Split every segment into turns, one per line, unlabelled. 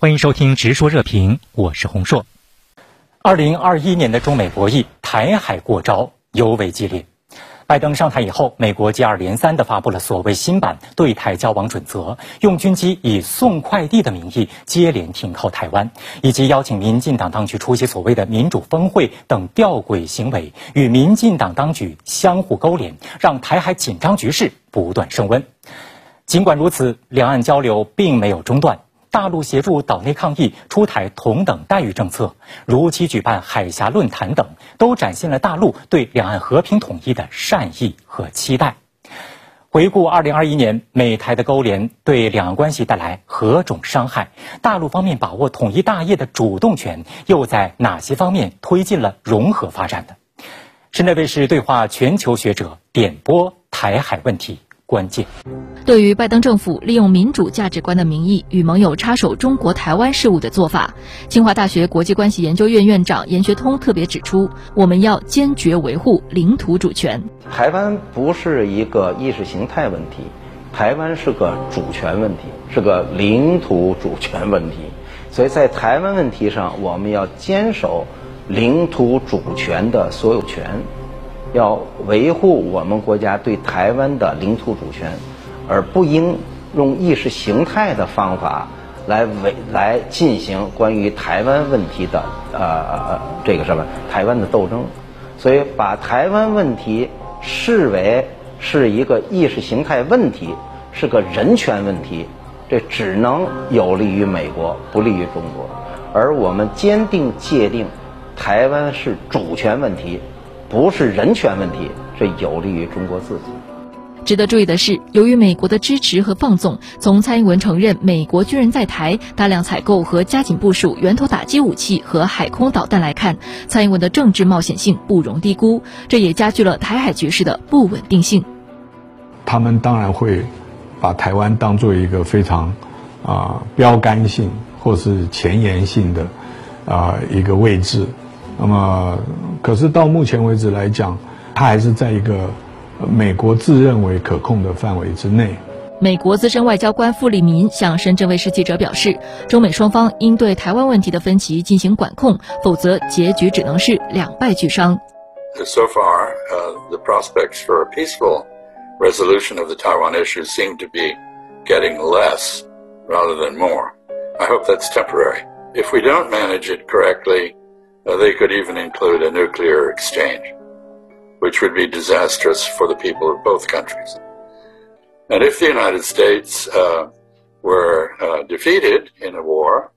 欢迎收听《直说热评》，我是洪硕。二零二一年的中美博弈，台海过招尤为激烈。拜登上台以后，美国接二连三地发布了所谓新版对台交往准则，用军机以送快递的名义接连停靠台湾，以及邀请民进党当局出席所谓的民主峰会等吊诡行为，与民进党当局相互勾连，让台海紧张局势不断升温。尽管如此，两岸交流并没有中断。大陆协助岛内抗疫、出台同等待遇政策、如期举办海峡论坛等，都展现了大陆对两岸和平统一的善意和期待。回顾二零二一年，美台的勾连对两岸关系带来何种伤害？大陆方面把握统一大业的主动权，又在哪些方面推进了融合发展的？深圳卫视对话全球学者，点拨台海问题。关键，
对于拜登政府利用民主价值观的名义与盟友插手中国台湾事务的做法，清华大学国际关系研究院院长严学通特别指出，我们要坚决维护领土主权。
台湾不是一个意识形态问题，台湾是个主权问题，是个领土主权问题。所以在台湾问题上，我们要坚守领土主权的所有权。要维护我们国家对台湾的领土主权，而不应用意识形态的方法来为来进行关于台湾问题的呃这个什么台湾的斗争。所以，把台湾问题视为是一个意识形态问题，是个人权问题，这只能有利于美国，不利于中国。而我们坚定界定，台湾是主权问题。不是人权问题，是有利于中国自己。
值得注意的是，由于美国的支持和放纵，从蔡英文承认美国军人在台、大量采购和加紧部署源头打击武器和海空导弹来看，蔡英文的政治冒险性不容低估，这也加剧了台海局势的不稳定性。
他们当然会把台湾当做一个非常啊标杆性或是前沿性的啊一个位置。那么，可是到目前为止来讲，它还是在一个美国自认为可控的范围之内。
美国资深外交官傅立民向深圳卫视记者表示，中美双方应对台湾问题的分歧进行管控，否则结局只能是两败俱伤。
So far, the prospects for a peaceful resolution of the Taiwan issue seem to be getting less rather than more. I hope that's temporary. If we don't manage it correctly, they could even include a nuclear exchange, which would be disastrous for the people of both countries. And if the United States uh, were uh, defeated in a war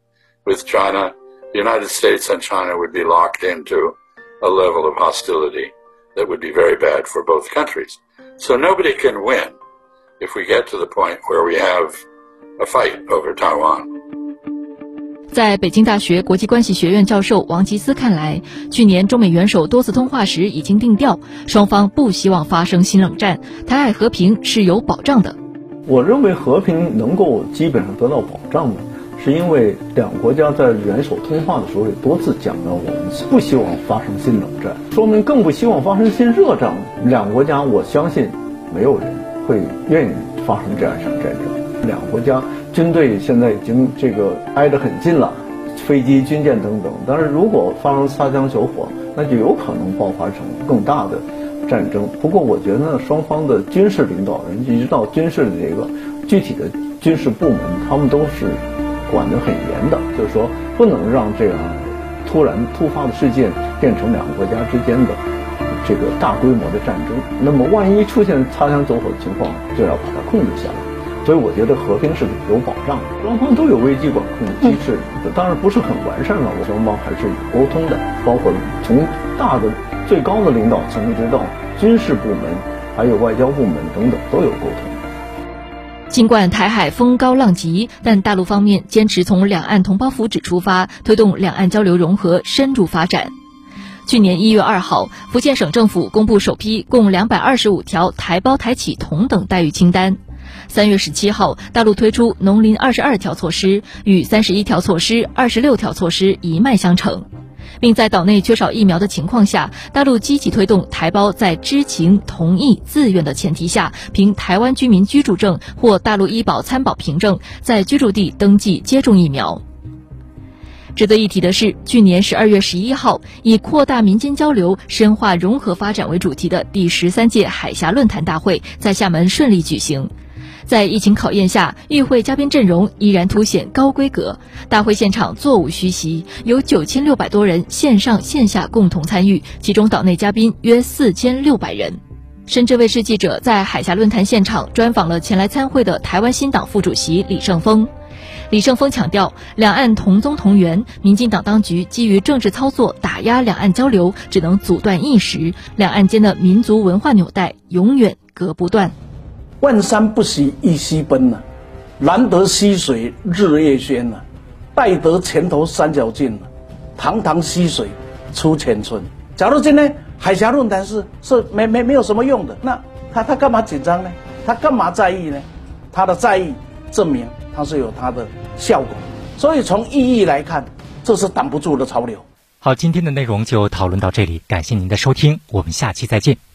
with China, the United States and China would be locked into a level of hostility that would be very bad for both countries. So nobody can win if we get to the point where we have a fight over Taiwan.
在北京大学国际关系学院教授王吉思看来，去年中美元首多次通话时已经定调，双方不希望发生新冷战，台海和平是有保障的。
我认为和平能够基本上得到保障的，是因为两国家在元首通话的时候也多次讲到，我们不希望发生新冷战，说明更不希望发生新热战。两国家，我相信没有人会愿意发生这样一场战争。两国家。军队现在已经这个挨得很近了，飞机、军舰等等。但是如果发生擦枪走火，那就有可能爆发成更大的战争。不过，我觉得呢双方的军事领导人一直到军事的这个具体的军事部门，他们都是管得很严的，就是说不能让这样突然突发的事件变成两个国家之间的这个大规模的战争。那么，万一出现擦枪走火的情况，就要把它控制下来。所以我觉得和平是有保障的，双方都有危机管控的机制，当然不是很完善了。我双方还是有沟通的，包括从大的最高的领导层一直到军事部门，还有外交部门等等都有沟通。
尽管台海风高浪急，但大陆方面坚持从两岸同胞福祉出发，推动两岸交流融合深入发展。去年一月二号，福建省政府公布首批共两百二十五条台胞台企同等待遇清单。三月十七号，大陆推出农林二十二条措施，与三十一条措施、二十六条措施一脉相承，并在岛内缺少疫苗的情况下，大陆积极推动台胞在知情、同意、自愿的前提下，凭台湾居民居住证或大陆医保参保凭证，在居住地登记接种疫苗。值得一提的是，去年十二月十一号，以扩大民间交流、深化融合发展为主题的第十三届海峡论坛大会在厦门顺利举行。在疫情考验下，与会嘉宾阵容依然凸显高规格。大会现场座无虚席，有九千六百多人线上线下共同参与，其中岛内嘉宾约四千六百人。深圳卫视记者在海峡论坛现场专访了前来参会的台湾新党副主席李胜峰。李胜峰强调，两岸同宗同源，民进党当局基于政治操作打压两岸交流，只能阻断一时，两岸间的民族文化纽带永远隔不断。
万山不喜一溪奔呐，难得溪水日夜喧呐，待得前头三角尽呐，堂堂溪水出前村。假如今天海峡论坛是是没没没有什么用的，那他他干嘛紧张呢？他干嘛在意呢？他的在意证明他是有他的效果，所以从意义来看，这是挡不住的潮流。
好，今天的内容就讨论到这里，感谢您的收听，我们下期再见。